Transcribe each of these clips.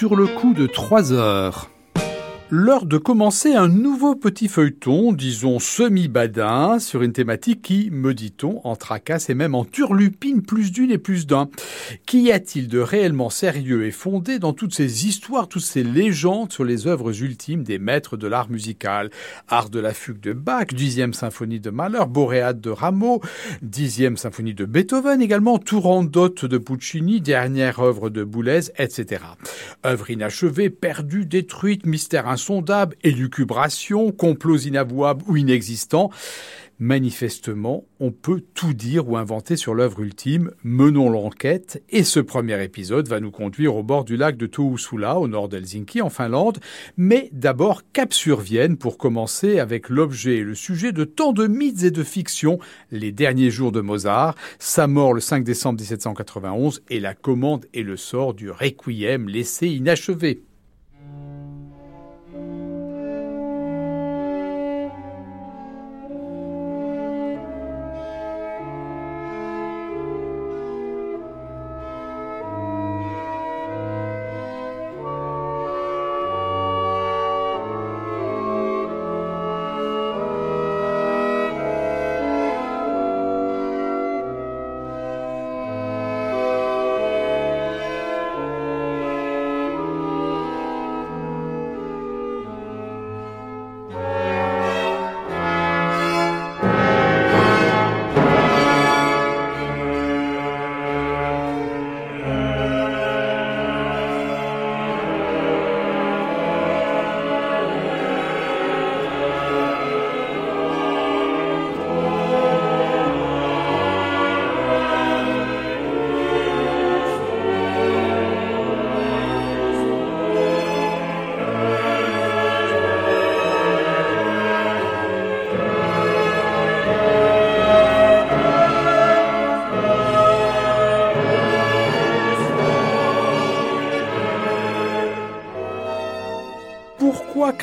sur le coup de 3 heures. L'heure de commencer un nouveau petit feuilleton, disons semi-badin, sur une thématique qui, me dit-on, en tracasse et même en turlupine plus d'une et plus d'un. Qu'y a-t-il de réellement sérieux et fondé dans toutes ces histoires, toutes ces légendes sur les œuvres ultimes des maîtres de l'art musical? Art de la fugue de Bach, dixième symphonie de Mahler, Boréade de Rameau, dixième symphonie de Beethoven, également Turandot de Puccini, dernière œuvre de Boulez, etc. Œuvre inachevée, perdue, détruite, mystère insondable, élucubration, complots inavouables ou inexistants. Manifestement, on peut tout dire ou inventer sur l'œuvre ultime. Menons l'enquête et ce premier épisode va nous conduire au bord du lac de Tuusula, au nord d'Helsinki, en Finlande. Mais d'abord, cap Vienne pour commencer avec l'objet et le sujet de tant de mythes et de fictions, les derniers jours de Mozart, sa mort le 5 décembre 1791 et la commande et le sort du requiem laissé inachevé.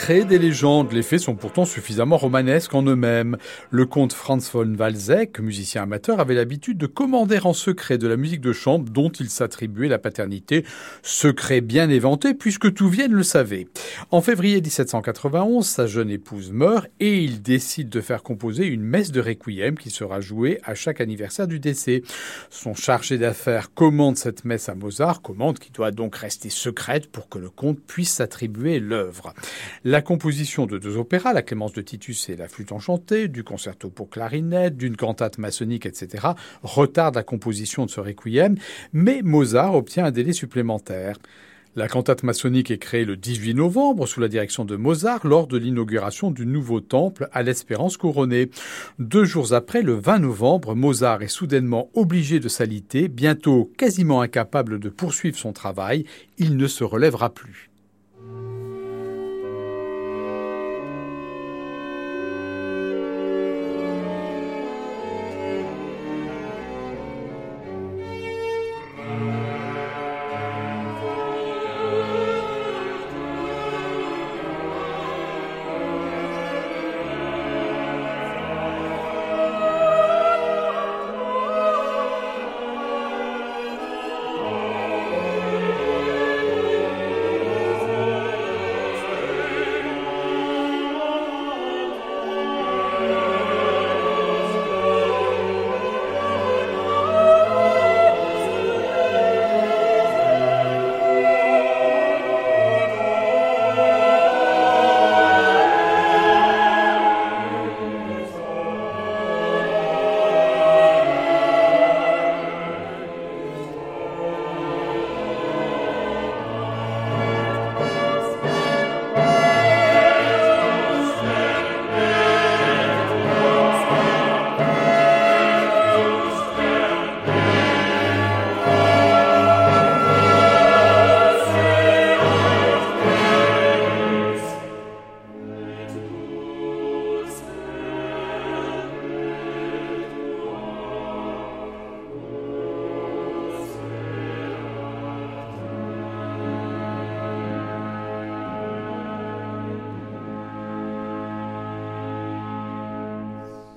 Des légendes. Les faits sont pourtant suffisamment romanesques en eux-mêmes. Le comte Franz von Walzeck, musicien amateur, avait l'habitude de commander en secret de la musique de chambre dont il s'attribuait la paternité. Secret bien éventé puisque tout Vienne le savait. En février 1791, sa jeune épouse meurt et il décide de faire composer une messe de requiem qui sera jouée à chaque anniversaire du décès. Son chargé d'affaires commande cette messe à Mozart, commande qui doit donc rester secrète pour que le comte puisse s'attribuer l'œuvre. La composition de deux opéras, la Clémence de Titus et la Flûte enchantée, du concerto pour clarinette, d'une cantate maçonnique, etc., retarde la composition de ce requiem, mais Mozart obtient un délai supplémentaire. La cantate maçonnique est créée le 18 novembre sous la direction de Mozart lors de l'inauguration du nouveau temple à l'Espérance couronnée. Deux jours après, le 20 novembre, Mozart est soudainement obligé de s'aliter, bientôt quasiment incapable de poursuivre son travail, il ne se relèvera plus.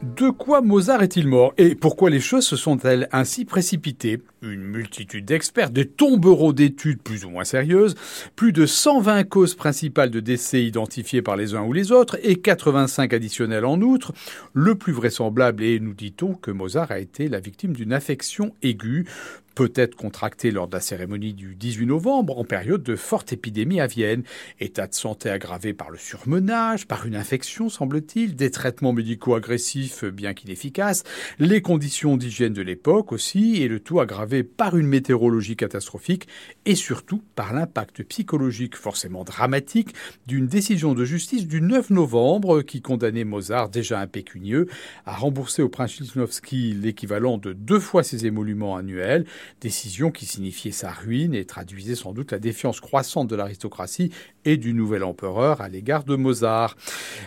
De quoi Mozart est-il mort Et pourquoi les choses se sont-elles ainsi précipitées? Une multitude d'experts, des tombereaux d'études plus ou moins sérieuses, plus de 120 causes principales de décès identifiées par les uns ou les autres, et 85 additionnelles en outre. Le plus vraisemblable est, nous dit-on, que Mozart a été la victime d'une affection aiguë, peut-être contracté lors de la cérémonie du 18 novembre, en période de forte épidémie à Vienne. État de santé aggravé par le surmenage, par une infection, semble-t-il, des traitements médicaux agressifs, bien qu'inefficaces, les conditions d'hygiène de l'époque aussi, et le tout aggravé par une météorologie catastrophique, et surtout par l'impact psychologique forcément dramatique d'une décision de justice du 9 novembre qui condamnait Mozart, déjà impécunieux, à rembourser au prince Lichnowsky l'équivalent de deux fois ses émoluments annuels, décision qui signifiait sa ruine et traduisait sans doute la défiance croissante de l'aristocratie et du nouvel empereur à l'égard de Mozart.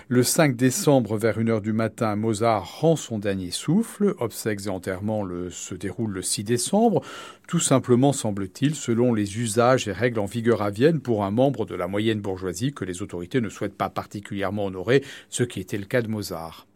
Le 5 décembre, vers 1 heure du matin, Mozart rend son dernier souffle. Obsèques et enterrements se déroulent le 6 décembre, tout simplement, semble-t-il, selon les usages et règles en vigueur à Vienne pour un membre de la moyenne bourgeoisie que les autorités ne souhaitent pas particulièrement honorer, ce qui était le cas de Mozart.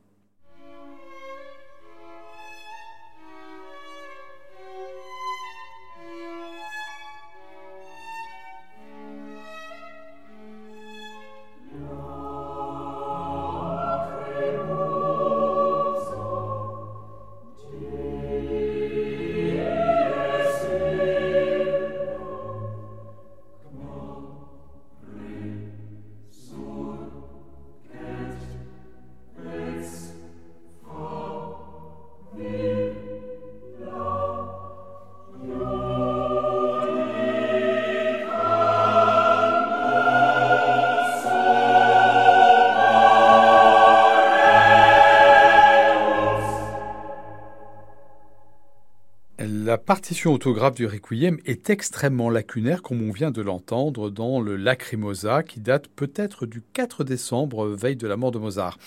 Partition autographe du Requiem est extrêmement lacunaire, comme on vient de l'entendre dans le Lacrimosa, qui date peut-être du 4 décembre, veille de la mort de Mozart.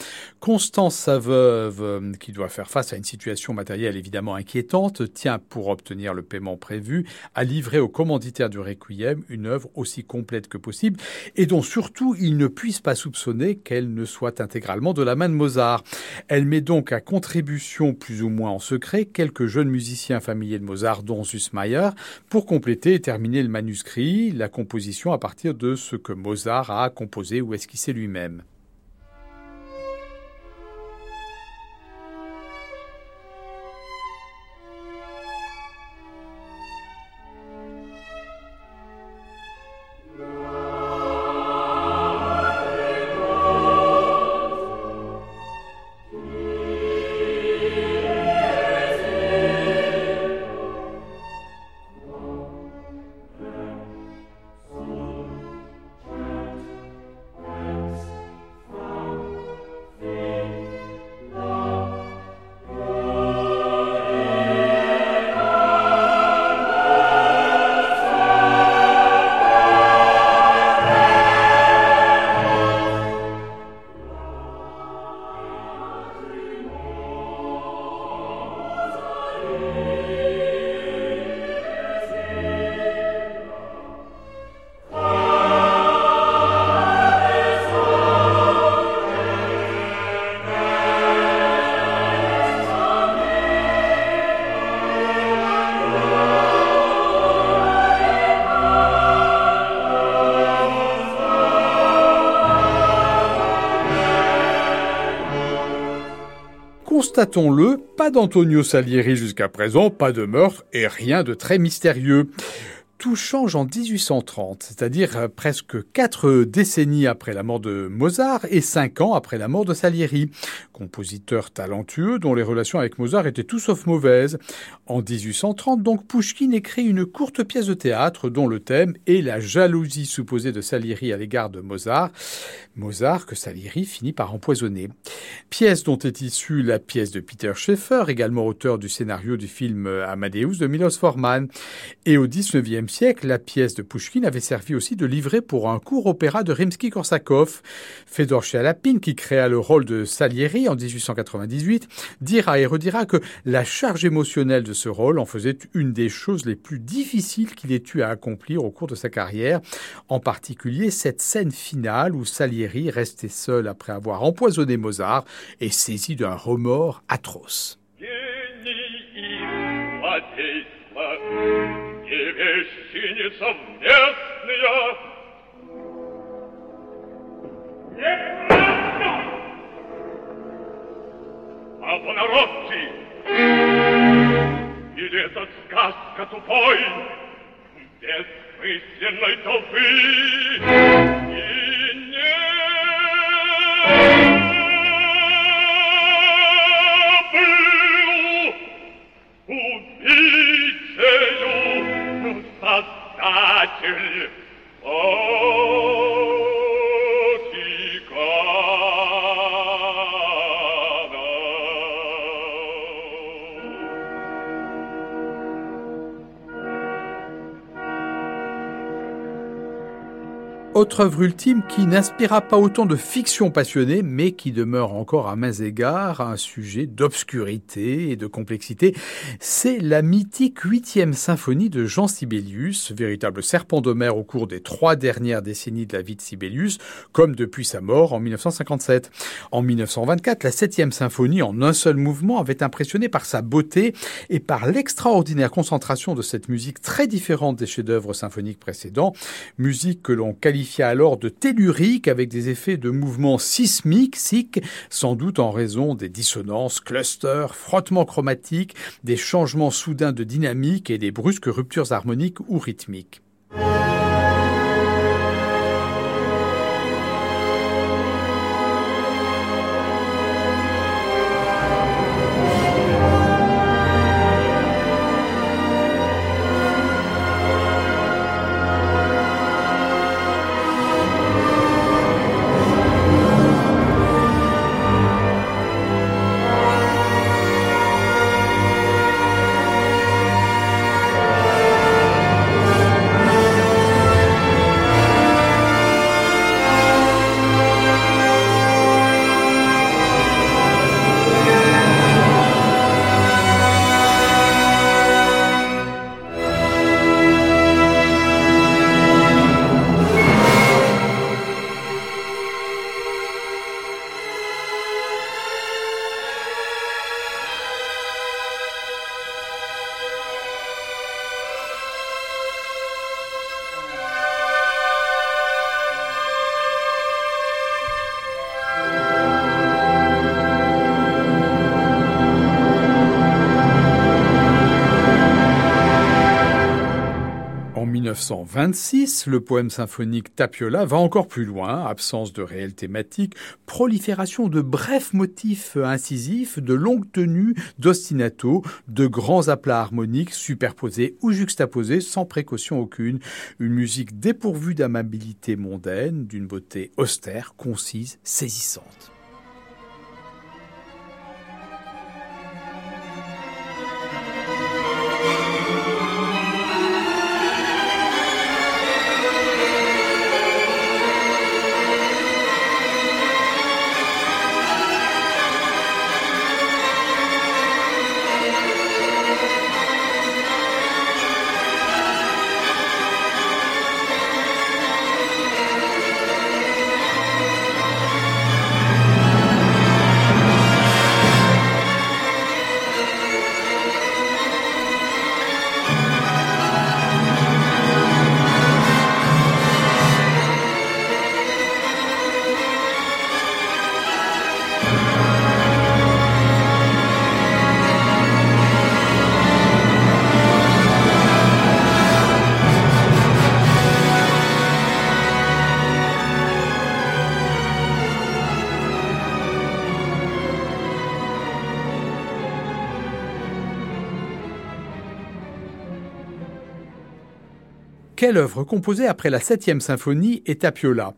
Constance, sa veuve, qui doit faire face à une situation matérielle évidemment inquiétante, tient, pour obtenir le paiement prévu, à livrer au commanditaire du Requiem une œuvre aussi complète que possible, et dont surtout il ne puisse pas soupçonner qu'elle ne soit intégralement de la main de Mozart. Elle met donc à contribution, plus ou moins en secret, quelques jeunes musiciens familiers de Mozart pour compléter et terminer le manuscrit, la composition à partir de ce que Mozart a composé ou esquissé lui-même. Constatons-le, pas d'Antonio Salieri jusqu'à présent, pas de meurtre et rien de très mystérieux. Tout change en 1830, c'est-à-dire euh, presque quatre décennies après la mort de Mozart et cinq ans après la mort de Salieri, compositeur talentueux dont les relations avec Mozart étaient tout sauf mauvaises. En 1830, donc, Pouchkine écrit une courte pièce de théâtre dont le thème est la jalousie supposée de Salieri à l'égard de Mozart, Mozart que Salieri finit par empoisonner. Pièce dont est issue la pièce de Peter Schaeffer, également auteur du scénario du film Amadeus de Milos Forman. Et au XIXe siècle, la pièce de Pushkin avait servi aussi de livret pour un court opéra de Rimsky-Korsakov. Fedor Chalapin, qui créa le rôle de Salieri en 1898, dira et redira que la charge émotionnelle de ce rôle en faisait une des choses les plus difficiles qu'il ait eu à accomplir au cours de sa carrière, en particulier cette scène finale où Salieri, resté seul après avoir empoisonné Mozart, est saisi d'un remords atroce. А по-народці идет сказка тупой Бессмысленной толпы И Autre œuvre ultime qui n'inspira pas autant de fiction passionnée, mais qui demeure encore à mains égards un sujet d'obscurité et de complexité, c'est la mythique huitième symphonie de Jean Sibelius, véritable serpent de mer au cours des trois dernières décennies de la vie de Sibelius, comme depuis sa mort en 1957. En 1924, la septième symphonie, en un seul mouvement, avait impressionné par sa beauté et par l'extraordinaire concentration de cette musique très différente des chefs-d'œuvre symphoniques précédents, musique que l'on qualifie alors de tellurique avec des effets de mouvement sismique, sans doute en raison des dissonances, clusters, frottements chromatiques, des changements soudains de dynamique et des brusques ruptures harmoniques ou rythmiques. 1926, le poème symphonique Tapiola va encore plus loin, absence de réelle thématique, prolifération de brefs motifs incisifs, de longues tenues d'ostinato, de grands aplats harmoniques superposés ou juxtaposés sans précaution aucune, une musique dépourvue d'amabilité mondaine, d'une beauté austère, concise, saisissante. Quelle œuvre composée après la septième symphonie est Tapiola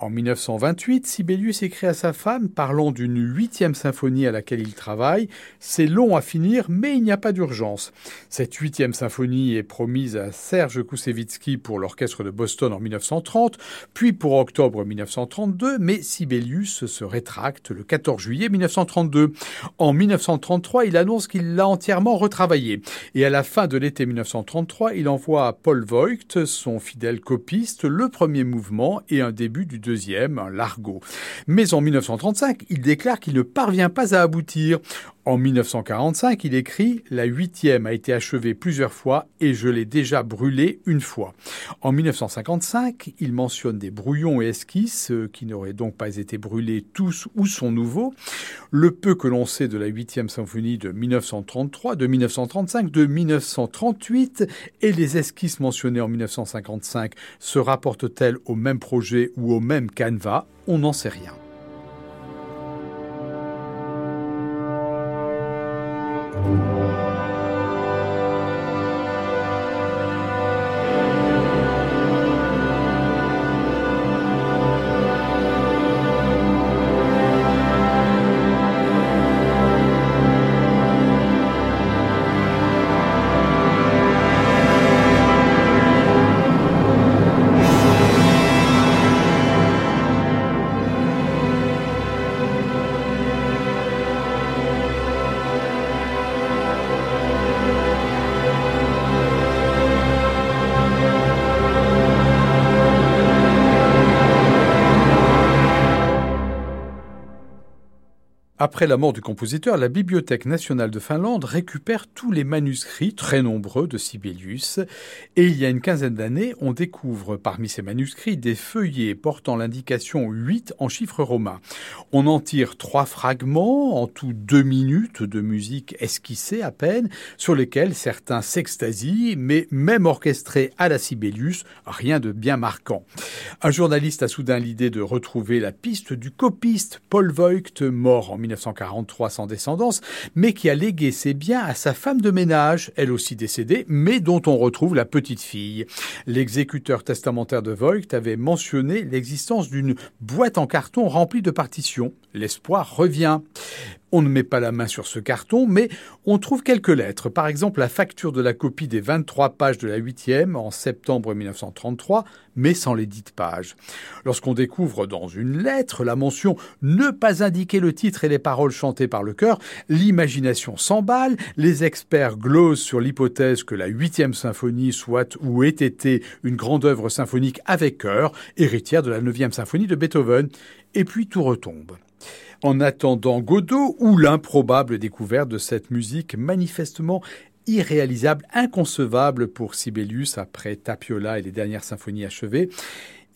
En 1928, Sibelius écrit à sa femme parlant d'une huitième symphonie à laquelle il travaille. C'est long à finir, mais il n'y a pas d'urgence. Cette huitième symphonie est promise à Serge Koussevitzky pour l'orchestre de Boston en 1930, puis pour octobre 1932, mais Sibelius se rétracte le 14 juillet 1932. En 1933, il annonce qu'il l'a entièrement retravaillé. Et à la fin de l'été 1933, il envoie à Paul Voigt, son fidèle copiste, le premier mouvement et un début du deuxième, un largo. Mais en 1935, il déclare qu'il ne parvient pas à aboutir. En 1945, il écrit La huitième a été achevée plusieurs fois et je l'ai déjà brûlée une fois. En 1955, il mentionne des brouillons et esquisses euh, qui n'auraient donc pas été brûlés tous ou sont nouveaux. Le peu que l'on sait de la huitième symphonie de 1933, de 1935, de 1938 et les esquisses mentionnées en 1955 se rapportent-elles au même projet ou au même canevas On n'en sait rien. Après la mort du compositeur, la Bibliothèque nationale de Finlande récupère tous les manuscrits, très nombreux, de Sibelius. Et il y a une quinzaine d'années, on découvre parmi ces manuscrits des feuillets portant l'indication 8 en chiffres romains. On en tire trois fragments, en tout deux minutes de musique esquissée à peine, sur lesquels certains s'extasient, mais même orchestrés à la Sibelius, rien de bien marquant. Un journaliste a soudain l'idée de retrouver la piste du copiste Paul Voigt, mort en 1943 sans descendance, mais qui a légué ses biens à sa femme de ménage, elle aussi décédée, mais dont on retrouve la petite fille. L'exécuteur testamentaire de Voigt avait mentionné l'existence d'une boîte en carton remplie de partitions. L'espoir revient. On ne met pas la main sur ce carton, mais on trouve quelques lettres. Par exemple, la facture de la copie des 23 pages de la huitième en septembre 1933, mais sans les dites pages. Lorsqu'on découvre dans une lettre la mention ne pas indiquer le titre et les paroles chantées par le chœur, l'imagination s'emballe, les experts glosent sur l'hypothèse que la huitième symphonie soit ou ait été une grande œuvre symphonique avec chœur, héritière de la neuvième symphonie de Beethoven, et puis tout retombe en attendant Godot ou l'improbable découverte de cette musique manifestement irréalisable, inconcevable pour Sibelius après Tapiola et les dernières symphonies achevées,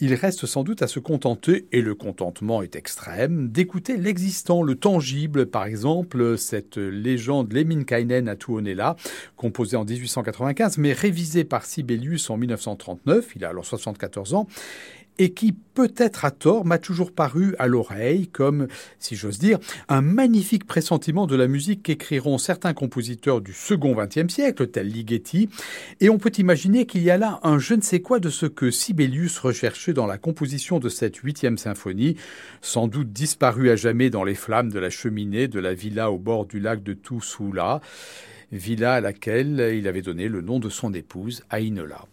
il reste sans doute à se contenter, et le contentement est extrême, d'écouter l'existant, le tangible, par exemple, cette légende Lemminkainen à Tuonela, composée en 1895, mais révisée par Sibelius en 1939, il a alors 74 ans, et qui, peut-être à tort, m'a toujours paru à l'oreille comme, si j'ose dire, un magnifique pressentiment de la musique qu'écriront certains compositeurs du second XXe siècle, tels Ligeti, et on peut imaginer qu'il y a là un je ne sais quoi de ce que Sibelius recherchait dans la composition de cette huitième symphonie, sans doute disparue à jamais dans les flammes de la cheminée de la villa au bord du lac de Tousoula, villa à laquelle il avait donné le nom de son épouse, Ainola.